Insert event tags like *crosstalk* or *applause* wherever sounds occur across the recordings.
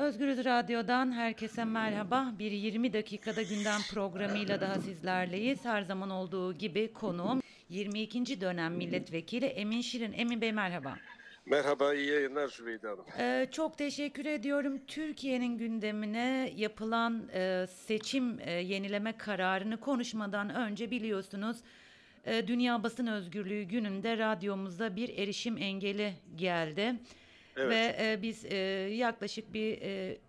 Özgürüz Radyo'dan herkese merhaba. Bir 20 dakikada gündem programıyla daha sizlerleyiz. Her zaman olduğu gibi konuğum 22. dönem milletvekili Emin Şirin. Emin Bey merhaba. Merhaba, iyi yayınlar Zübeyde Hanım. Ee, çok teşekkür ediyorum. Türkiye'nin gündemine yapılan e, seçim e, yenileme kararını konuşmadan önce biliyorsunuz e, Dünya Basın Özgürlüğü gününde radyomuzda bir erişim engeli geldi. Evet. Ve e, biz e, yaklaşık bir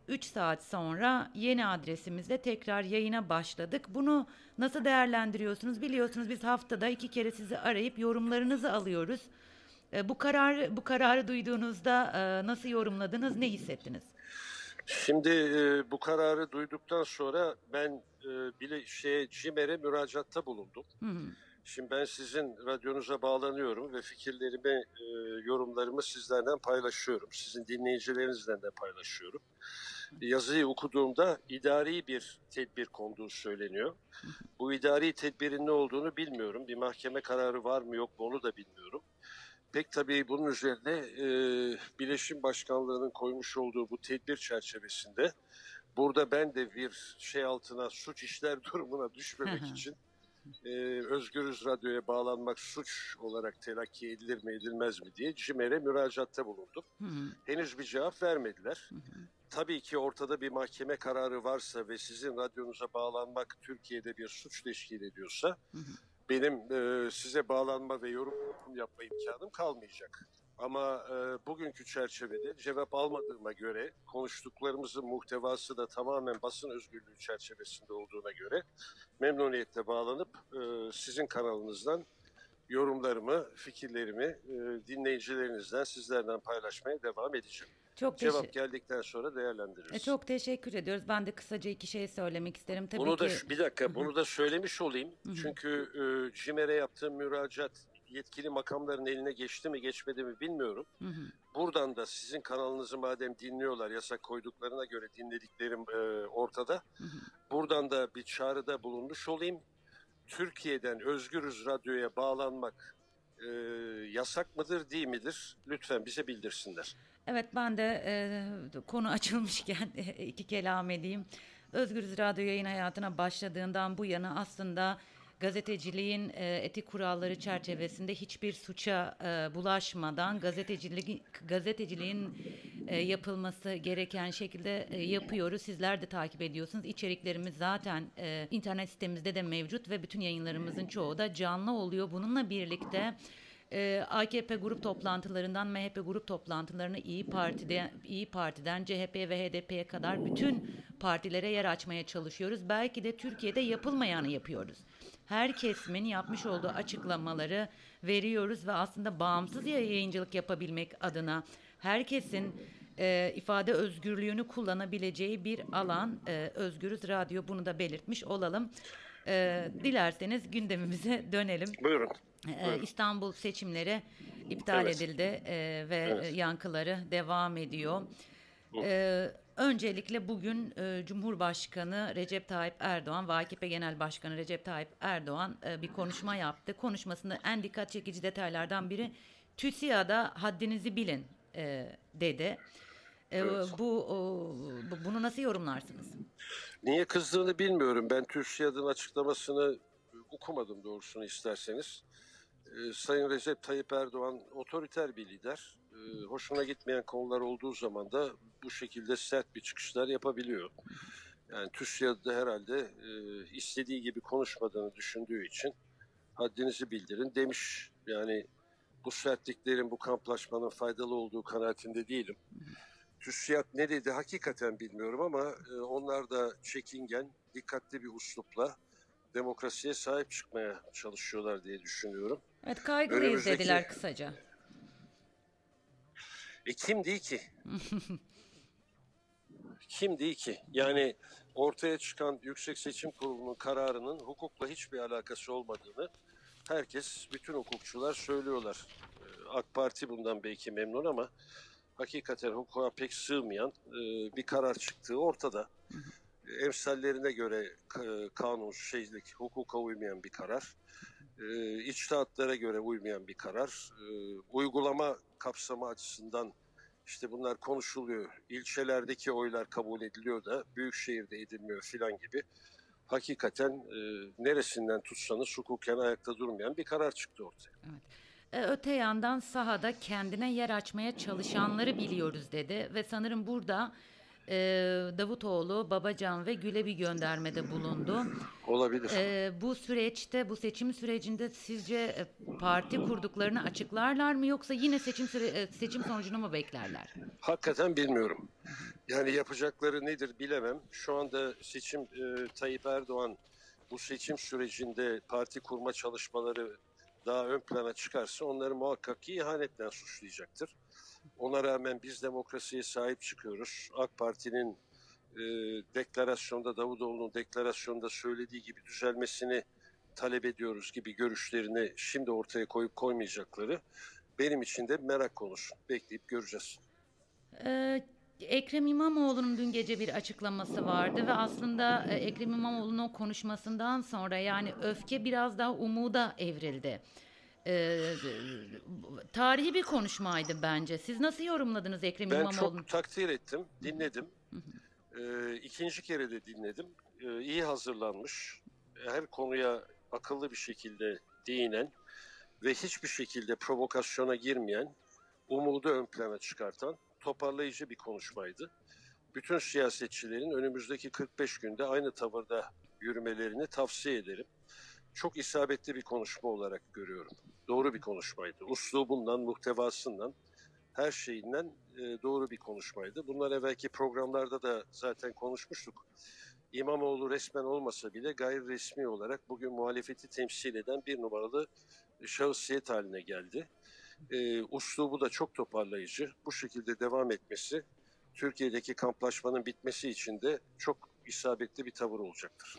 3 saat sonra yeni adresimizde tekrar yayına başladık. Bunu nasıl değerlendiriyorsunuz? Biliyorsunuz biz haftada iki kere sizi arayıp yorumlarınızı alıyoruz. E, bu karar bu kararı duyduğunuzda e, nasıl yorumladınız? Ne hissettiniz? Şimdi e, bu kararı duyduktan sonra ben e, bile şey CİMER'e müracaatta bulundum. Hı hı. Şimdi ben sizin radyonuza bağlanıyorum ve fikirlerimi, e, yorumlarımı sizlerden paylaşıyorum. Sizin dinleyicilerinizden de paylaşıyorum. Yazıyı okuduğumda idari bir tedbir konduğu söyleniyor. Bu idari tedbirin ne olduğunu bilmiyorum. Bir mahkeme kararı var mı yok mu onu da bilmiyorum. Pek tabii bunun üzerine e, Birleşim Başkanlığı'nın koymuş olduğu bu tedbir çerçevesinde burada ben de bir şey altına suç işler *laughs* durumuna düşmemek için e, Özgürüz Radyo'ya bağlanmak suç olarak telakki edilir mi edilmez mi diye CİMER'e müracaatta bulundum. Hı hı. Henüz bir cevap vermediler. Tabii ki ortada bir mahkeme kararı varsa ve sizin radyonuza bağlanmak Türkiye'de bir suç teşkil ediyorsa benim e, size bağlanma ve yorum yapma imkanım kalmayacak. Ama e, bugünkü çerçevede cevap almadığıma göre konuştuklarımızın muhtevası da tamamen basın özgürlüğü çerçevesinde olduğuna göre memnuniyetle bağlanıp e, sizin kanalınızdan yorumlarımı, fikirlerimi e, dinleyicilerinizden, sizlerden paylaşmaya devam edeceğim. Çok Cevap geldikten sonra değerlendiririz. E, çok teşekkür ediyoruz. Ben de kısaca iki şey söylemek isterim. Tabii Bunu da ki şu- bir dakika bunu da söylemiş olayım. Çünkü e, CİMER'e yaptığım müracaat yetkili makamların eline geçti mi geçmedi mi bilmiyorum. Buradan da sizin kanalınızı madem dinliyorlar yasak koyduklarına göre dinlediklerim e, ortada. Buradan da bir çağrıda bulunmuş olayım. Türkiye'den Özgürüz Radyo'ya bağlanmak e, yasak mıdır değil midir? Lütfen bize bildirsinler. Evet ben de e, konu açılmışken *laughs* iki kelam edeyim. Özgürüz Radyo yayın hayatına başladığından bu yana aslında gazeteciliğin e, etik kuralları çerçevesinde hiçbir suça e, bulaşmadan gazetecilik gazeteciliğin e, yapılması gereken şekilde e, yapıyoruz. Sizler de takip ediyorsunuz. İçeriklerimiz zaten e, internet sitemizde de mevcut ve bütün yayınlarımızın çoğu da canlı oluyor. Bununla birlikte ee, AKP grup toplantılarından MHP grup toplantılarını İyi Parti'de İyi Parti'den CHP ve HDP'ye kadar bütün partilere yer açmaya çalışıyoruz. Belki de Türkiye'de yapılmayanı yapıyoruz. Her kesimin yapmış olduğu açıklamaları veriyoruz ve aslında bağımsız yayıncılık yapabilmek adına herkesin e, ifade özgürlüğünü kullanabileceği bir alan e, Özgürüz Radyo bunu da belirtmiş olalım. E, dilerseniz gündemimize *laughs* dönelim. Buyurun. Ee, Buyurun. İstanbul seçimleri iptal Evet. edildi e, ve Evet. e, yankıları devam ediyor. Ee, öncelikle bugün e, Cumhurbaşkanı Recep Tayyip Erdoğan ve AKP Genel Başkanı Recep Tayyip Erdoğan e, bir konuşma yaptı. Konuşmasında en dikkat çekici detaylardan biri TÜSİAD'a haddinizi bilin e, dedi. E, Evet. bu, o, bu- bunu nasıl yorumlarsınız? Niye kızdığını bilmiyorum. Ben TÜRSİAD'ın açıklamasını okumadım doğrusunu isterseniz. Ee, Sayın Recep Tayyip Erdoğan otoriter bir lider. Ee, hoşuna gitmeyen konular olduğu zaman da bu şekilde sert bir çıkışlar yapabiliyor. Yani TÜRSİAD'da herhalde e, istediği gibi konuşmadığını düşündüğü için haddinizi bildirin demiş. Yani bu sertliklerin, bu kamplaşmanın faydalı olduğu kanaatinde değilim. TÜSİAD ne dedi hakikaten bilmiyorum ama e, onlar da çekingen, dikkatli bir uslupla demokrasiye sahip çıkmaya çalışıyorlar diye düşünüyorum. Evet kaygılıyız Önümüzdeki- dediler kısaca. E kim değil ki? *laughs* kim değil ki? Yani ortaya çıkan Yüksek Seçim Kurulu'nun kararının hukukla hiçbir alakası olmadığını herkes, bütün hukukçular söylüyorlar. E, AK Parti bundan belki memnun ama hakikaten hukuka pek sığmayan e, bir karar çıktığı ortada. E, Emsallerine göre ka- kanun, şeylik, hukuka uymayan bir karar. E, içtihatlara göre uymayan bir karar. E, uygulama kapsamı açısından işte bunlar konuşuluyor. İlçelerdeki oylar kabul ediliyor da büyükşehirde edilmiyor filan gibi. Hakikaten e, neresinden tutsanız hukuken ayakta durmayan bir karar çıktı ortaya. E, Öte yandan sahada kendine yer açmaya çalışanları biliyoruz dedi ve sanırım burada e, Davutoğlu, Babacan ve Gül'e bir göndermede bulundu. Olabilir. E, bu süreçte, bu seçim sürecinde sizce e, parti kurduklarını açıklarlar mı yoksa yine seçim süre, e, seçim sonucunu mu beklerler? Hakikaten bilmiyorum. Yani yapacakları nedir bilemem. Şu anda seçim e, Tayyip Erdoğan bu seçim sürecinde parti kurma çalışmaları daha ön plana çıkarsa onları muhakkak ki ihanetten suçlayacaktır. Ona rağmen biz demokrasiye sahip çıkıyoruz. AK Parti'nin e, deklarasyonda Davutoğlu'nun deklarasyonda söylediği gibi düzelmesini talep ediyoruz gibi görüşlerini şimdi ortaya koyup koymayacakları benim için de merak konusu. Bekleyip göreceğiz. Ee, Ekrem İmamoğlu'nun dün gece bir açıklaması vardı ve aslında e, Ekrem İmamoğlu'nun konuşmasından sonra yani öfke biraz daha umuda evrildi. Ee, tarihi bir konuşmaydı bence. Siz nasıl yorumladınız Ekrem Ben İmamoğlu'nu? çok takdir ettim, dinledim. Ee, ikinci kere de dinledim. Ee, iyi hazırlanmış, her konuya akıllı bir şekilde değinen ve hiçbir şekilde provokasyona girmeyen, umudu ön plana çıkartan, toparlayıcı bir konuşmaydı. Bütün siyasetçilerin önümüzdeki 45 günde aynı tavırda yürümelerini tavsiye ederim. Çok isabetli bir konuşma olarak görüyorum. Doğru bir konuşmaydı. Uslubundan, muhtevasından, her şeyinden e, doğru bir konuşmaydı. Bunlar evvelki programlarda da zaten konuşmuştuk. İmamoğlu resmen olmasa bile gayri resmi olarak bugün muhalefeti temsil eden bir numaralı şahsiyet haline geldi. E, uslubu da çok toparlayıcı. Bu şekilde devam etmesi Türkiye'deki kamplaşmanın bitmesi için de çok isabetli bir tavır olacaktır.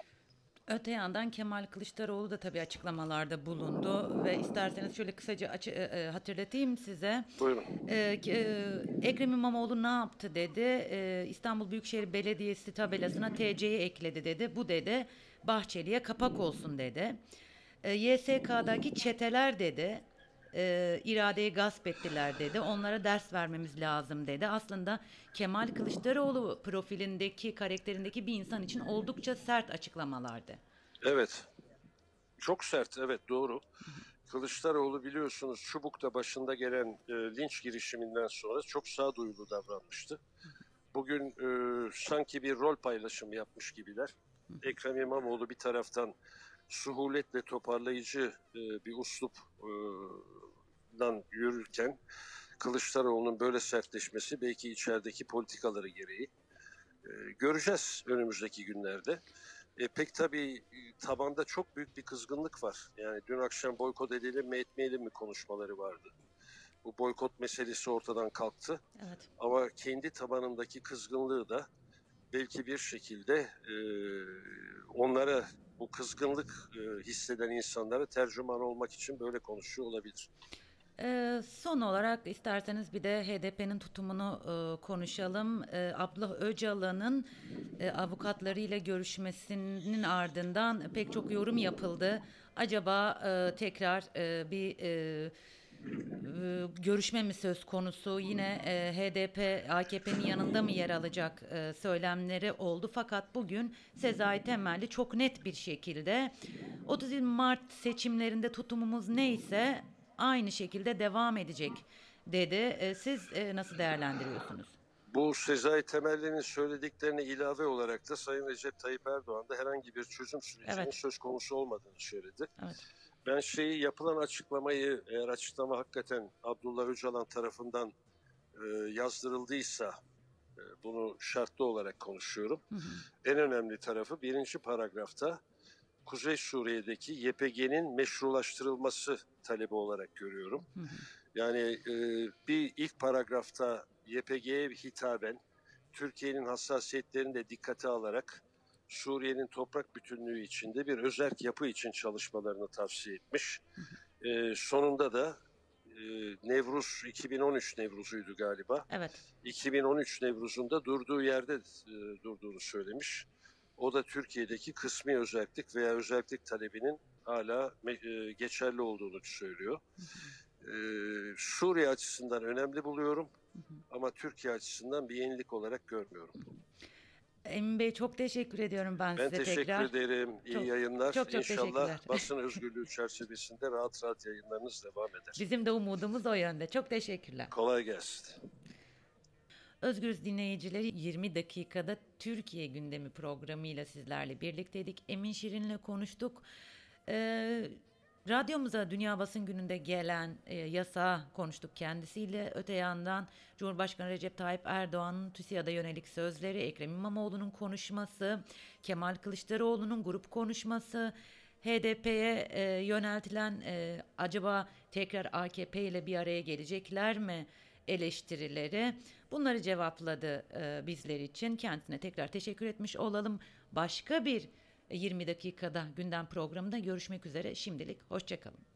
Öte yandan Kemal Kılıçdaroğlu da tabii açıklamalarda bulundu ve isterseniz şöyle kısaca açı- e, e, hatırlatayım size. Buyurun. Ki- e, Ekrem İmamoğlu ne yaptı dedi. Ee, İstanbul Büyükşehir Belediyesi tabelasına TC'yi ekledi dedi. Bu dedi Bahçeli'ye kapak olsun dedi. Ee, YSK'daki çeteler dedi. E, iradeyi gasp ettiler dedi. Onlara ders vermemiz lazım dedi. Aslında Kemal Kılıçdaroğlu profilindeki, karakterindeki bir insan için oldukça sert açıklamalardı. Evet. Çok sert, evet doğru. Kılıçdaroğlu biliyorsunuz Çubuk'ta başında gelen e, linç girişiminden sonra çok sağduyulu davranmıştı. Bugün e, sanki bir rol paylaşımı yapmış gibiler. Ekrem İmamoğlu bir taraftan suhuletle toparlayıcı e, bir uslupdan yürürken Kılıçdaroğlu'nun böyle sertleşmesi belki içerideki politikaları gereği e, göreceğiz önümüzdeki günlerde. E, pek tabii e, tabanda çok büyük bir kızgınlık var. Yani dün akşam boykot edelim mi etmeyelim mi konuşmaları vardı. Bu boykot meselesi ortadan kalktı. Evet. Ama kendi tabanındaki kızgınlığı da belki bir şekilde e, onlara bu kızgınlık e, hisseden insanlara tercüman olmak için böyle konuşuyor olabilir. Ee, son olarak isterseniz bir de HDP'nin tutumunu e, konuşalım. E, Öcalan'ın e, avukatlarıyla görüşmesinin ardından pek çok yorum yapıldı. Acaba e, tekrar e, bir görüşme mi söz konusu? Yine HDP AKP'nin yanında mı yer alacak söylemleri oldu. Fakat bugün Sezai Temelli çok net bir şekilde 30 Mart seçimlerinde tutumumuz neyse aynı şekilde devam edecek dedi. E, Siz e, nasıl değerlendiriyorsunuz? Bu Sezai Temelli'nin söylediklerine ilave olarak da Sayın Recep Tayyip Erdoğan da herhangi bir çözüm sürecinin Evet. söz konusu olmadığını söyledi. Evet. Ben şeyi yapılan açıklamayı eğer açıklama hakikaten Abdullah Öcalan tarafından e, yazdırıldıysa e, bunu şartlı olarak konuşuyorum. En önemli tarafı birinci paragrafta Kuzey Suriye'deki YPG'nin meşrulaştırılması talebi olarak görüyorum. Yani e, bir ilk paragrafta YPG'ye hitaben Türkiye'nin hassasiyetlerini de dikkate alarak Suriye'nin toprak bütünlüğü içinde bir özerk yapı için çalışmalarını tavsiye etmiş. E, sonunda da e, Nevruz 2013 Nevruz'uydu galiba. Evet. 2013 Nevruz'unda durduğu yerde e, durduğunu söylemiş. O da Türkiye'deki kısmi özellik veya özellik talebinin hala e, geçerli olduğunu söylüyor. E, Suriye açısından önemli buluyorum. Ama Türkiye açısından bir yenilik olarak görmüyorum. Emin Bey çok teşekkür ediyorum ben, Ben size teşekkür tekrar. ederim. İyi Çok- yayınlar. çok çok İnşallah basın *laughs* özgürlüğü çerçevesinde rahat rahat yayınlarınız devam eder. Bizim de umudumuz o yönde. Çok teşekkürler. Kolay gelsin. Özgürüz dinleyicileri 20 dakikada Türkiye gündemi programıyla sizlerle birlikteydik. Emin Şirin'le konuştuk. Ee, radyomuza Dünya Basın Günü'nde gelen e, yasa konuştuk kendisiyle. Öte yandan Cumhurbaşkanı Recep Tayyip Erdoğan'ın TÜSİAD'a yönelik sözleri, Ekrem İmamoğlu'nun konuşması, Kemal Kılıçdaroğlu'nun grup konuşması, HDP'ye e, yöneltilen e, acaba tekrar AKP ile bir araya gelecekler mi eleştirileri bunları cevapladı e, bizler için. Kendisine tekrar teşekkür etmiş olalım. Başka bir 20 dakikada gündem programında görüşmek üzere. Şimdilik hoşçakalın.